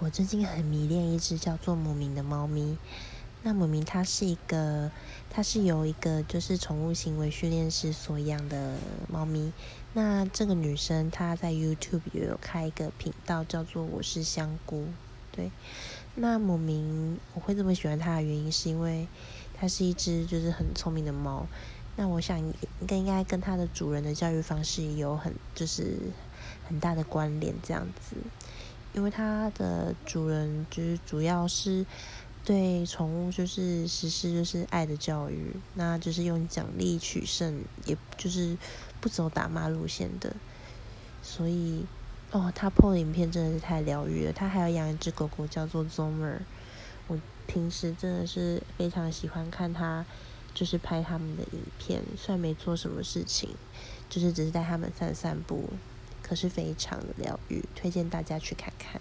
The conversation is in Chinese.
我最近很迷恋一只叫做母明的猫咪。那母明它是一个，它是由一个就是宠物行为训练师所养的猫咪。那这个女生她在 YouTube 也有开一个频道，叫做我是香菇。对，那母明我会这么喜欢它的原因，是因为它是一只就是很聪明的猫。那我想应该应该跟它的主人的教育方式有很就是很大的关联，这样子。因为它的主人就是主要是对宠物就是实施就是爱的教育，那就是用奖励取胜，也就是不走打骂路线的。所以哦，他破影片真的是太疗愈了。他还要养一只狗狗叫做 Zomer，我平时真的是非常喜欢看他就是拍他们的影片，虽然没做什么事情，就是只是带他们散散步。可是非常疗愈，推荐大家去看看。